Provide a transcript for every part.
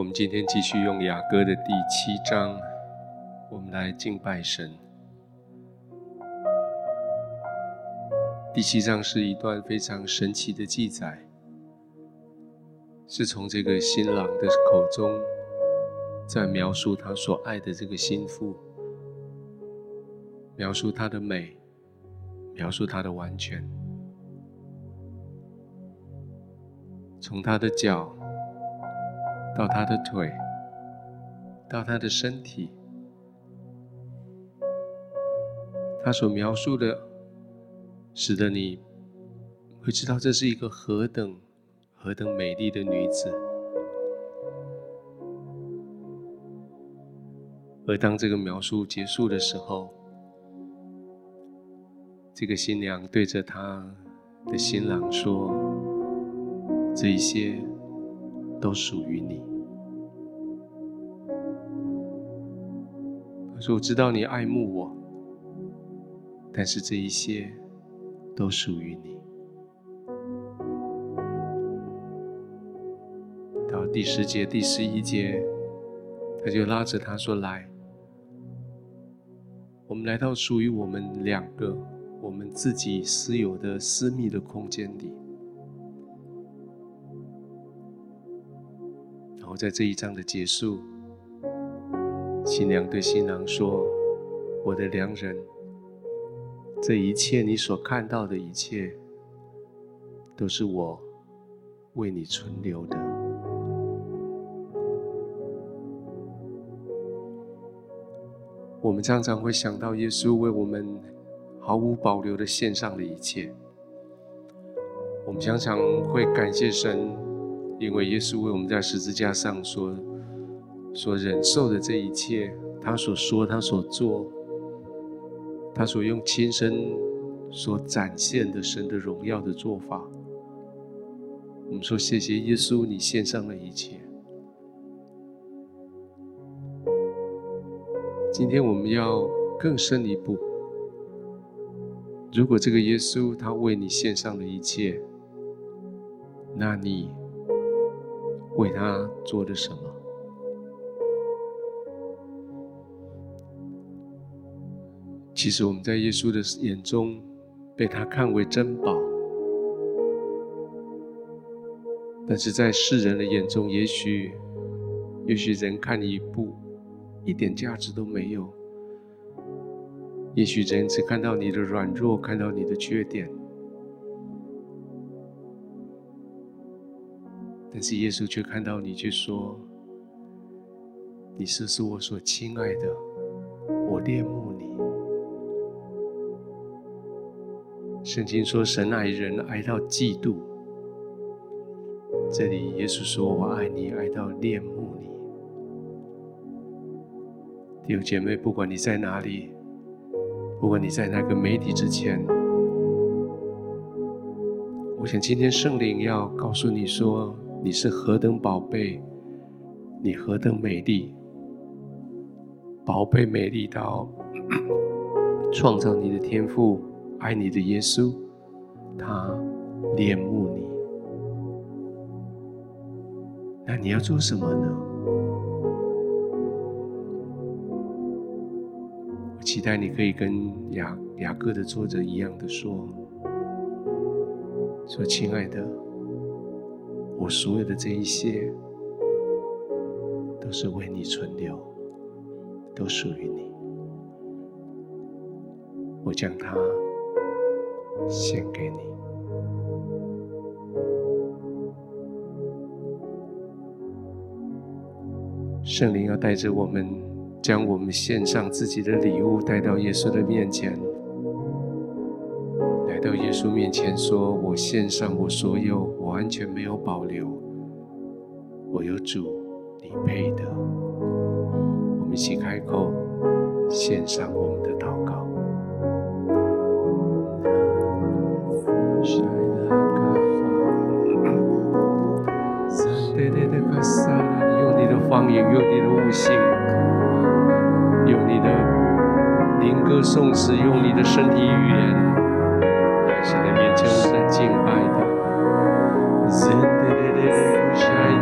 我们今天继续用雅歌的第七章，我们来敬拜神。第七章是一段非常神奇的记载，是从这个新郎的口中，在描述他所爱的这个心腹，描述他的美，描述他的完全，从他的脚。到他的腿，到他的身体，他所描述的，使得你会知道这是一个何等何等美丽的女子。而当这个描述结束的时候，这个新娘对着她的新郎说：“这一些。”都属于你。可是：“我知道你爱慕我，但是这一些都属于你。”到第十节、第十一节，他就拉着他说：“来，我们来到属于我们两个、我们自己私有的私密的空间里。”后在这一章的结束，新娘对新郎说：“我的良人，这一切你所看到的一切，都是我为你存留的。”我们常常会想到耶稣为我们毫无保留的献上了一切，我们常常会感谢神。因为耶稣为我们在十字架上所所忍受的这一切，他所说、他所做、他所用亲身所展现的神的荣耀的做法，我们说谢谢耶稣，你献上了一切。今天我们要更深一步，如果这个耶稣他为你献上了一切，那你。为他做了什么？其实我们在耶稣的眼中被他看为珍宝，但是在世人的眼中，也许，也许人看你一步，一点价值都没有。也许人只看到你的软弱，看到你的缺点。但是耶稣却看到你，却说：“你是是我所亲爱的，我恋慕你。”圣经说：“神爱人，爱到嫉妒。”这里耶稣说：“我爱你，爱到恋慕你。”弟兄姐妹，不管你在哪里，不管你在哪个媒体之前，我想今天圣灵要告诉你说。你是何等宝贝，你何等美丽，宝贝美丽到 创造你的天赋，爱你的耶稣，他恋慕你。那你要做什么呢？我期待你可以跟雅雅各的作者一样的说：说亲爱的。我所有的这一些，都是为你存留，都属于你。我将它献给你。圣灵要带着我们，将我们献上自己的礼物带到耶稣的面前。到耶稣面前说：“我献上我所有，完全没有保留。我有主，你配的。”我们一起开口，献上我们的祷告。用你的方言，用你的悟性，用你的灵歌颂词，用你的身体语言。神的面前，我们敬拜的。Zendereleri müşahit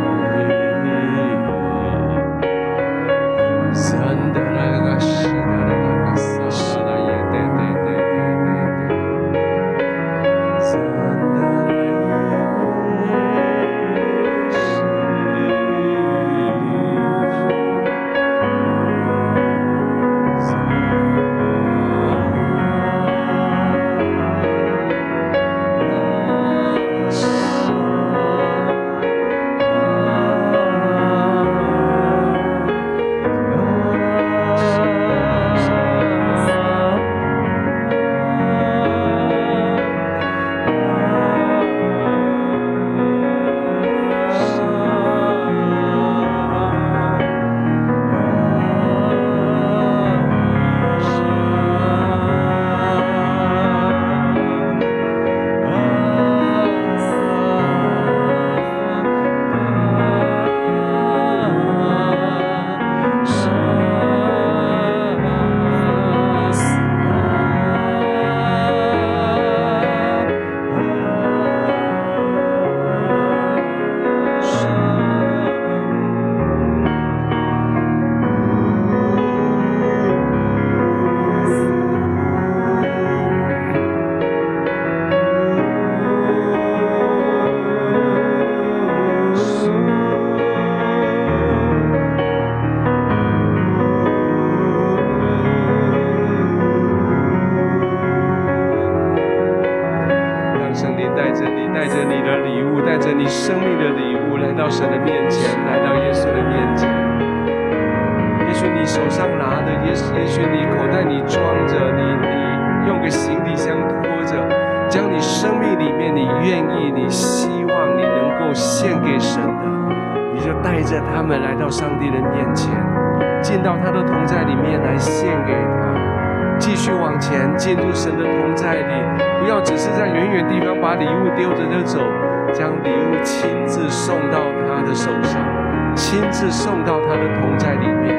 送到他的同在里面，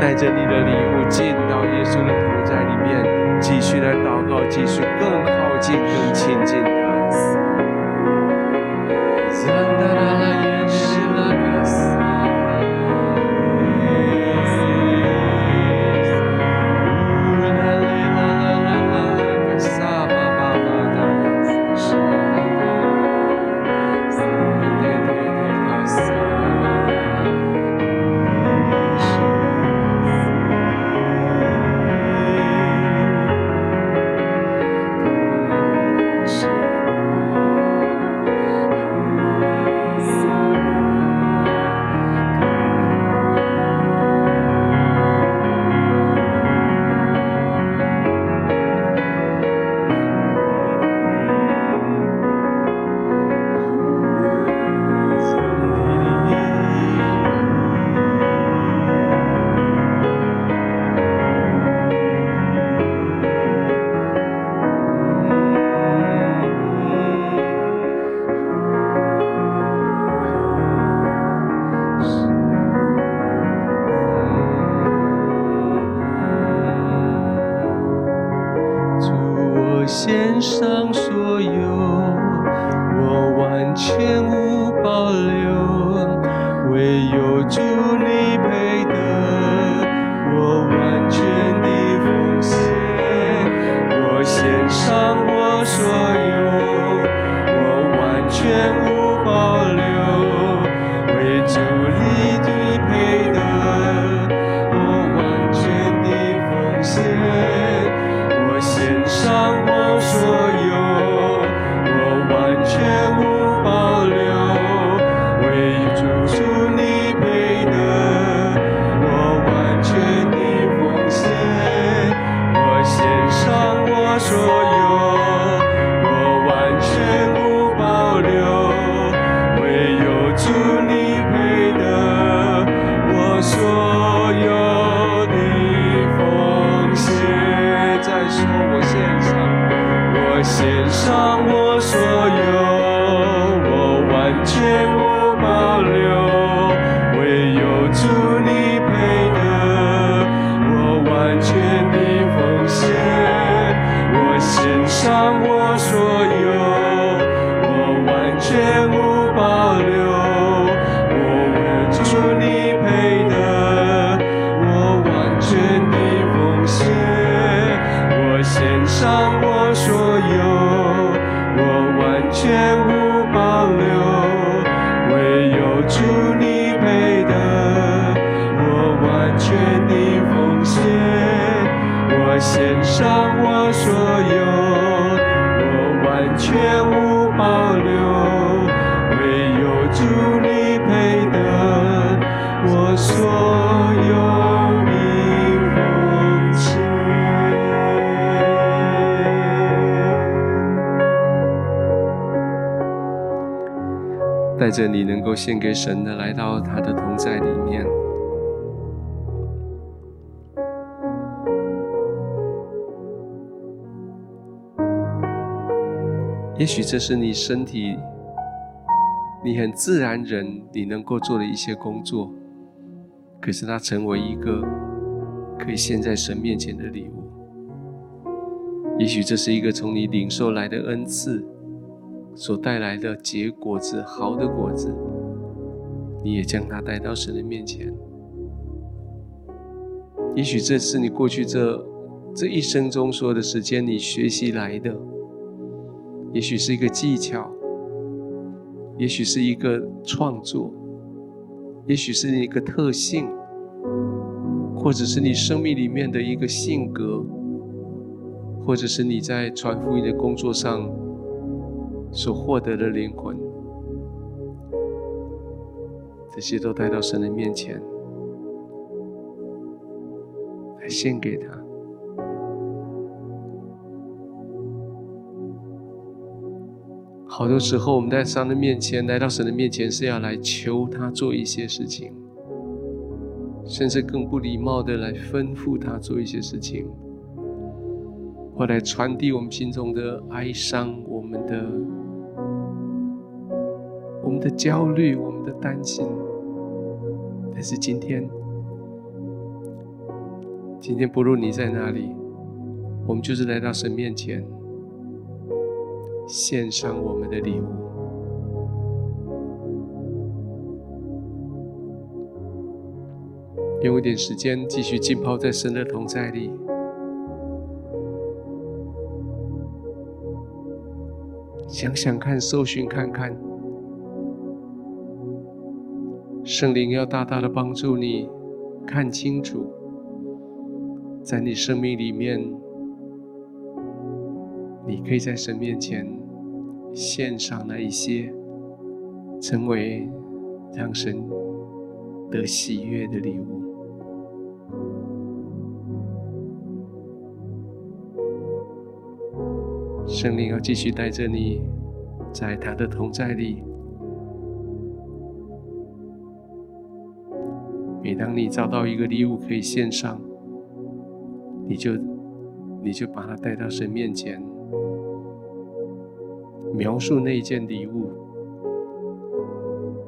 带着你的礼物进到耶稣的同在里面，继续来祷告，继续更靠近、更亲近他。献上所有我完全着你能够献给神的，来到他的同在里面。也许这是你身体，你很自然人，你能够做的一些工作。可是它成为一个可以献在神面前的礼物。也许这是一个从你领受来的恩赐。所带来的结果子，好的果子，你也将它带到神的面前。也许这是你过去这这一生中所有的时间你学习来的，也许是一个技巧，也许是一个创作，也许是一个特性，或者是你生命里面的一个性格，或者是你在传福音的工作上。所获得的灵魂，这些都带到神的面前，来献给他。好多时候，我们在神的面前，来到神的面前，是要来求他做一些事情，甚至更不礼貌的来吩咐他做一些事情，或来传递我们心中的哀伤、我们的、我们的焦虑、我们的担心。但是今天，今天不论你在哪里，我们就是来到神面前。献上我们的礼物，用一点时间继续浸泡在神的同在里，想想看，搜寻看看，圣灵要大大的帮助你看清楚，在你生命里面。你可以在神面前献上那一些，成为让神得喜悦的礼物。圣灵要继续带着你，在他的同在里。每当你找到一个礼物可以献上，你就你就把它带到神面前。描述那一件礼物，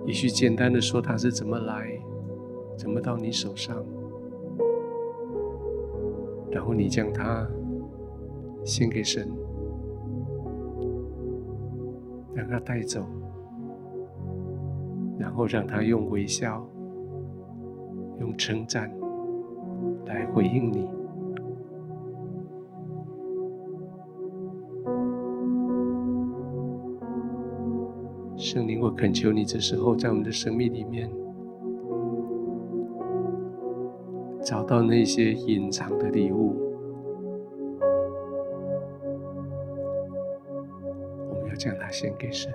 也许简单的说它是怎么来，怎么到你手上，然后你将它献给神，让他带走，然后让他用微笑、用称赞来回应你。圣灵，我恳求你，这时候在我们的生命里面，找到那些隐藏的礼物，我们要将它献给神。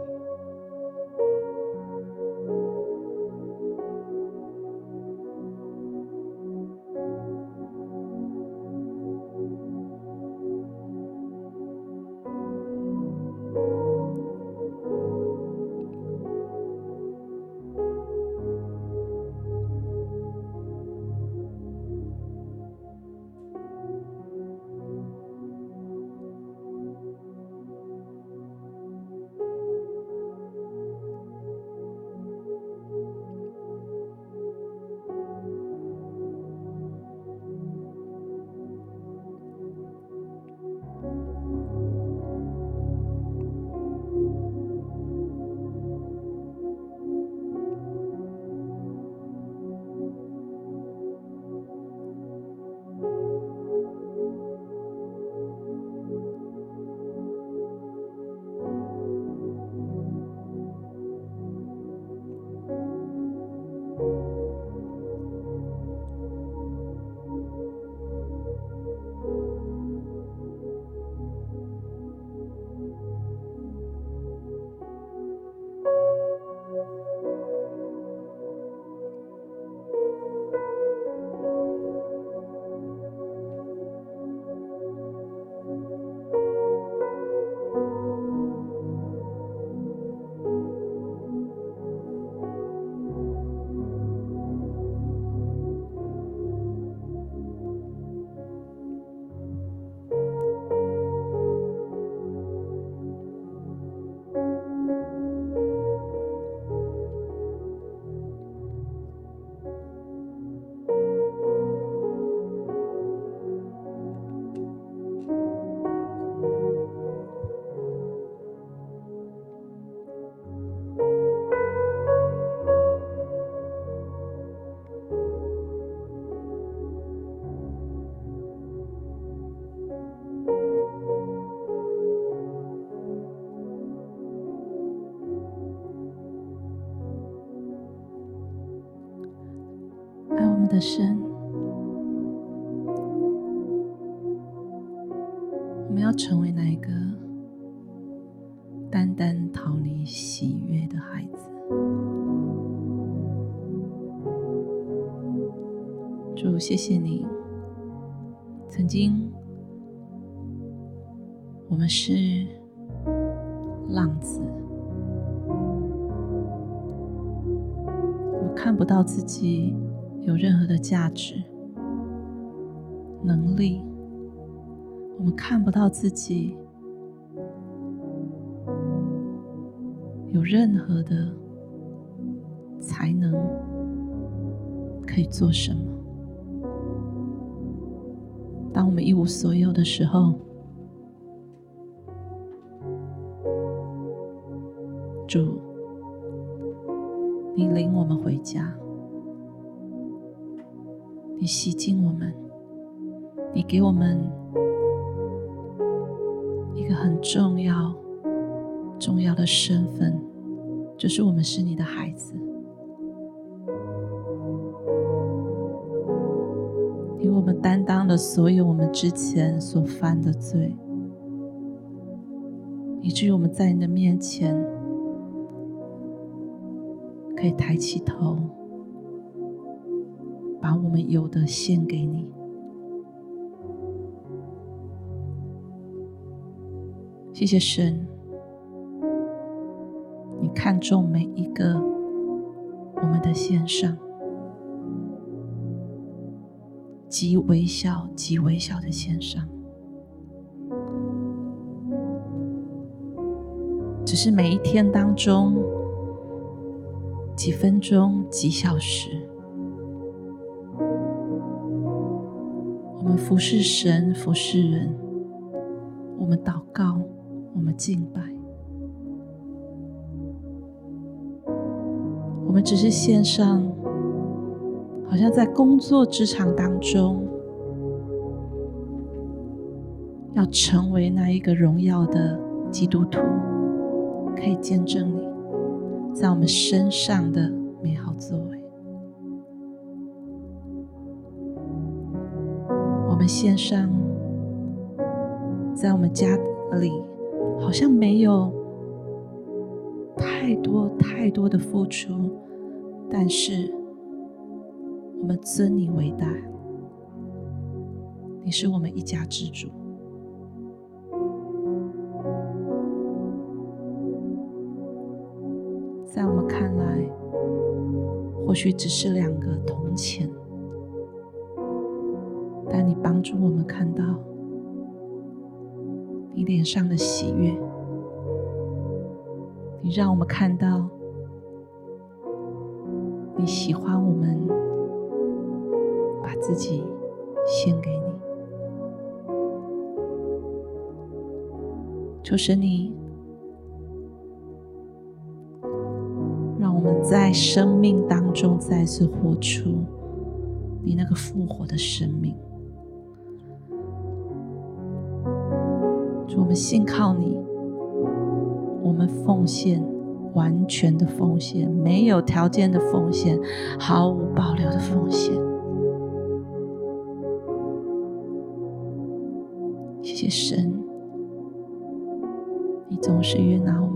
是有任何的价值、能力，我们看不到自己有任何的才能可以做什么。当我们一无所有的时候，主，你领我们回家，你洗净我们，你给我们一个很重要、重要的身份，就是我们是你的孩子。因为我们担当了所有我们之前所犯的罪，以至于我们在你的面前可以抬起头，把我们有的献给你。谢谢神，你看中每一个我们的献上。极微小、极微小的献上，只是每一天当中几分钟、几小时，我们服侍神、服侍人，我们祷告，我们敬拜，我们只是献上。好像在工作职场当中，要成为那一个荣耀的基督徒，可以见证你在我们身上的美好作为。我们献上，在我们家里，好像没有太多太多的付出，但是。我们尊你为大，你是我们一家之主。在我们看来，或许只是两个铜钱，但你帮助我们看到你脸上的喜悦，你让我们看到你喜欢我们。把自己献给你，求神你让我们在生命当中再次活出你那个复活的生命。我们信靠你，我们奉献，完全的奉献，没有条件的奉献，毫无保留的奉献。谢谢神，你总是悦纳我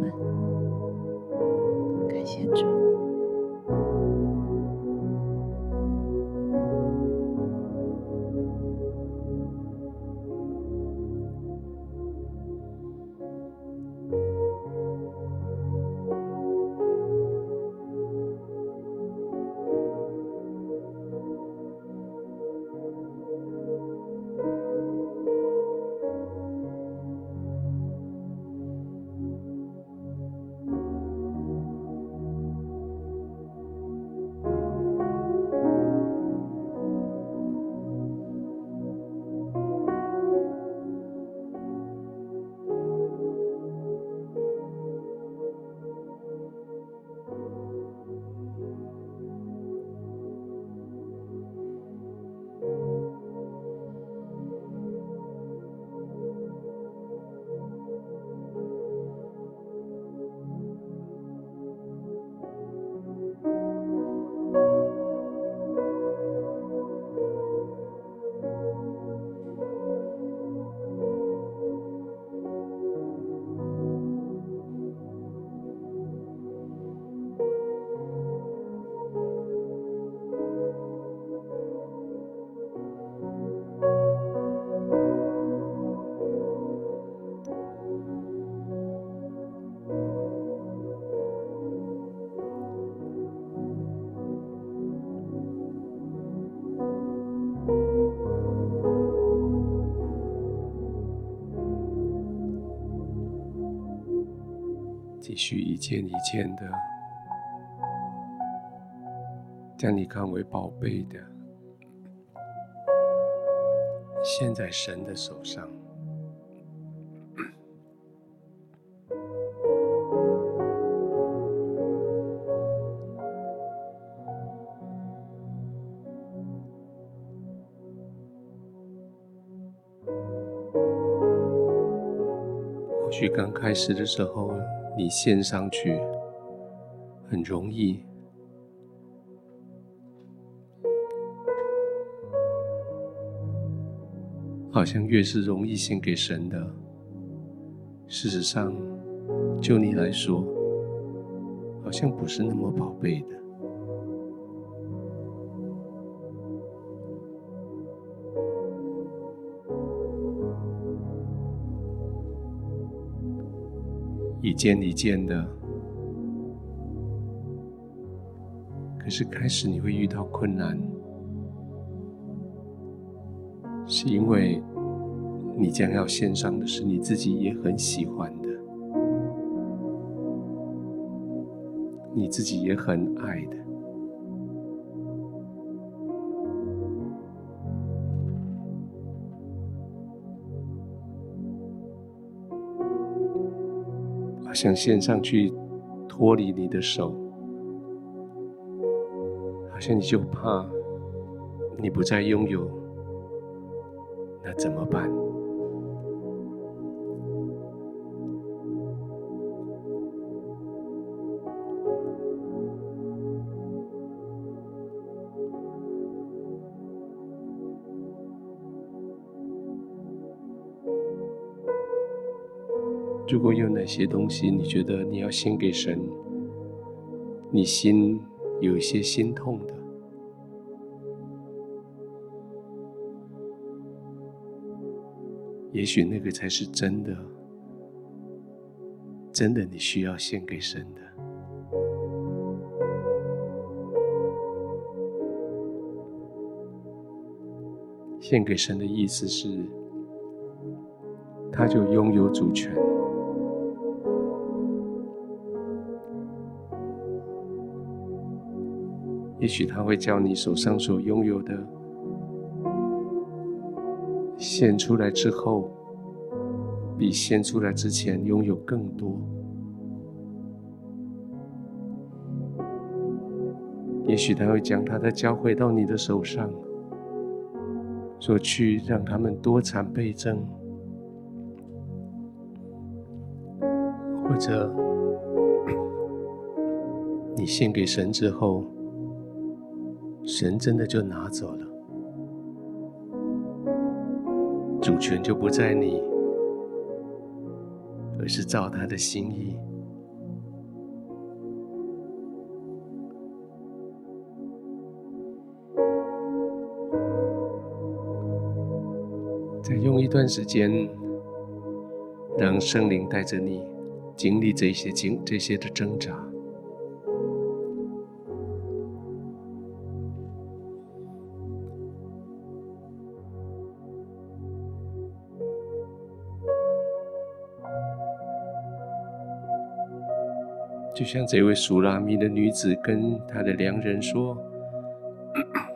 也许一件一件的将你看为宝贝的，献在神的手上。或许刚开始的时候，你献上去很容易，好像越是容易献给神的，事实上，就你来说，好像不是那么宝贝的。件一件的，可是开始你会遇到困难，是因为你将要献上的是你自己也很喜欢的，你自己也很爱的。想献上去，脱离你的手，好像你就怕你不再拥有，那怎么办？果有哪些东西你觉得你要献给神，你心有些心痛的，也许那个才是真的，真的你需要献给神的。献给神的意思是，他就拥有主权。也许他会叫你手上所拥有的献出来之后，比献出来之前拥有更多。也许他会将他的交回到你的手上，说去让他们多产倍增，或者 你献给神之后。神真的就拿走了，主权就不在你，而是照他的心意。再用一段时间，让圣灵带着你经历这些经这些的挣扎。就像这位苏拉米的女子跟她的良人说：“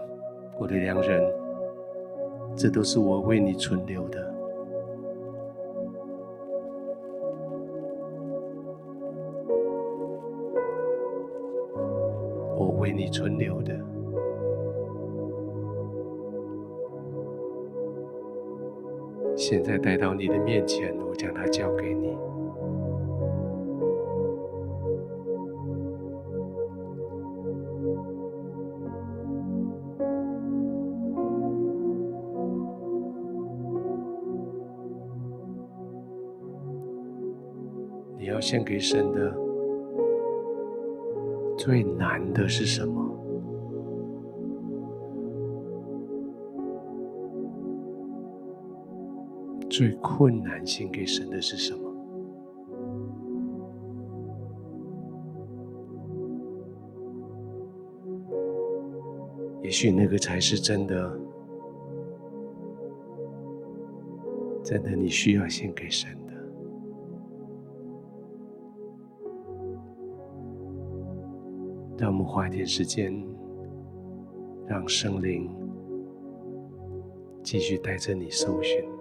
我的良人，这都是我为你存留的，我为你存留的，现在带到你的面前，我将它交给你。”献给神的最难的是什么？最困难献给神的是什么？也许那个才是真的，真的你需要献给神。让我们花一点时间，让圣灵继续带着你搜寻。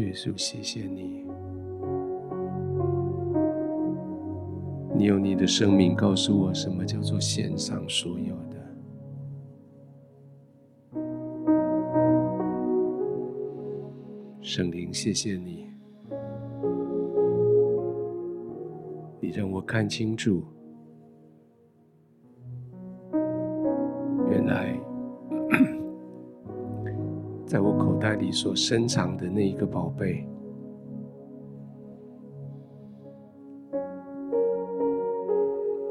耶稣，谢谢你。你用你的生命告诉我，什么叫做献上所有的。圣灵，谢谢你。你让我看清楚。所深藏的那一个宝贝，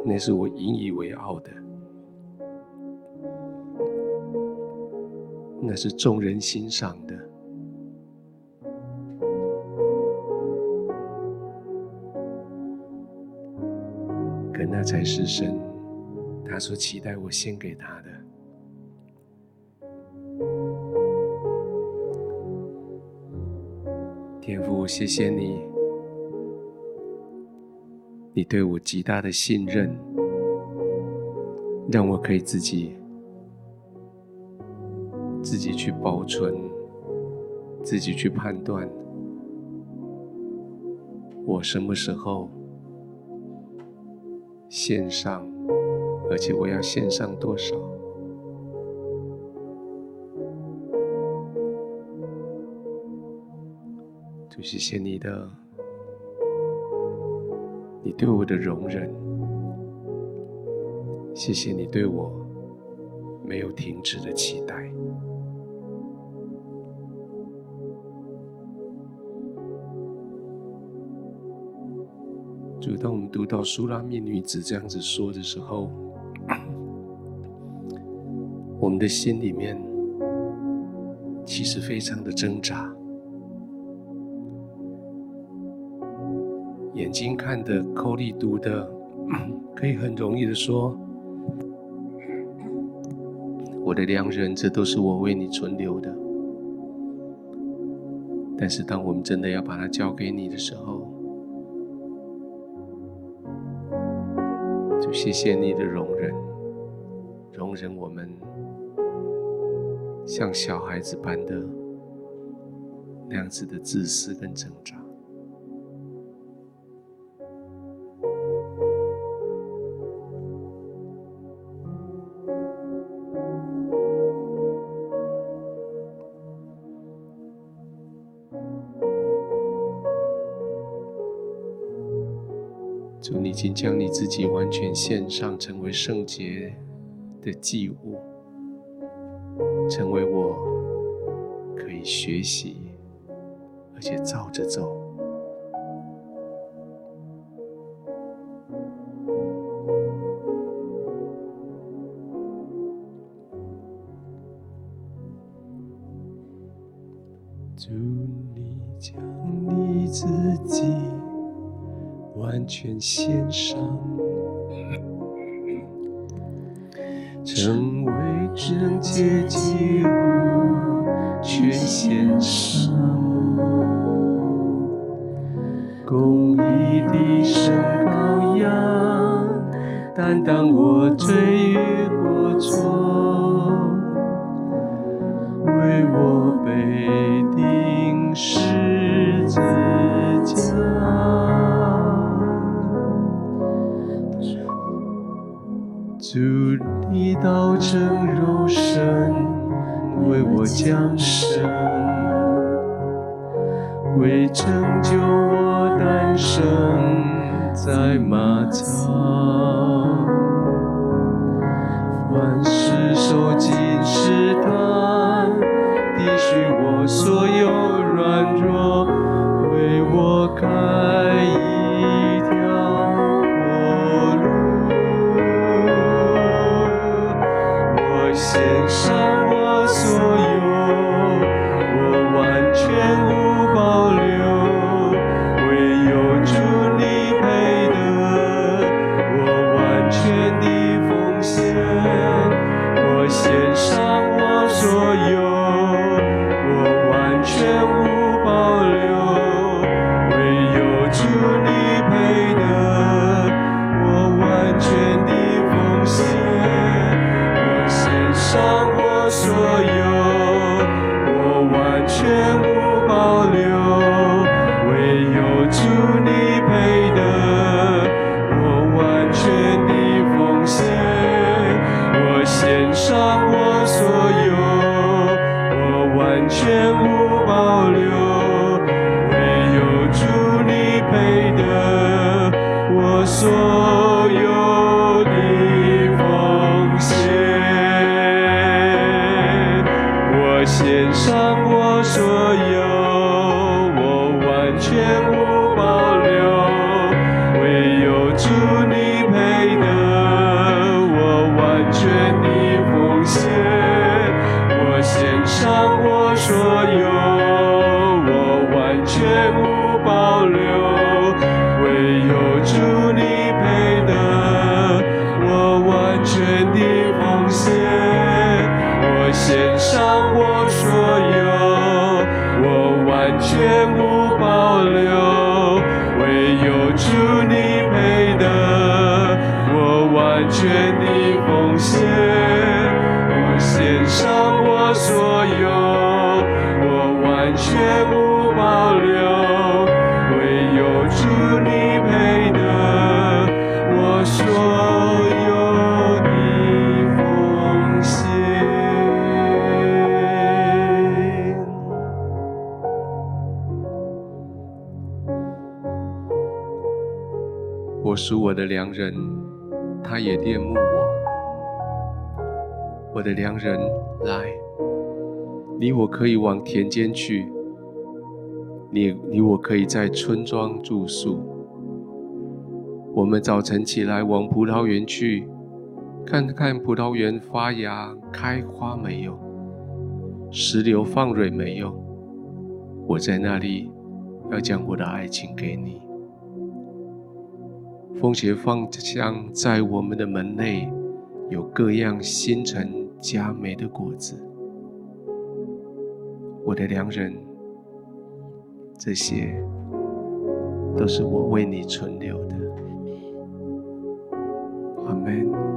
那是我引以为傲的，那是众人欣赏的。可那才是神，他所期待我献给他的。我谢谢你，你对我极大的信任，让我可以自己自己去保存，自己去判断，我什么时候。献上，而且我要献上多少？主，谢谢你的，你对我的容忍，谢谢你对我没有停止的期待。就当我们读到苏拉密女子这样子说的时候，我们的心里面其实非常的挣扎，眼睛看的，口里读的，可以很容易的说：“我的良人，这都是我为你存留的。”但是当我们真的要把它交给你的时候，就谢谢你的容忍，容忍我们像小孩子般的那样子的自私跟挣扎。主，你已经将你自己完全献上，成为圣洁的祭物，成为我可以学习，而且照着走。献上，成为圣洁祭物，全献上，公义的圣羔羊，担当我罪与过错，我降生，为拯救我诞生在马槽。凡事受尽试探，体恤我所有软弱，为我开。唯有 się 我属我的良人，他也恋慕我。我的良人，来，你我可以往田间去，你你我可以在村庄住宿。我们早晨起来往葡萄园去，看看葡萄园发芽开花没有，石榴放蕊没有。我在那里要将我的爱情给你。奉邪放香在我们的门内，有各样新陈佳美的果子。我的良人，这些都是我为你存留的。阿门。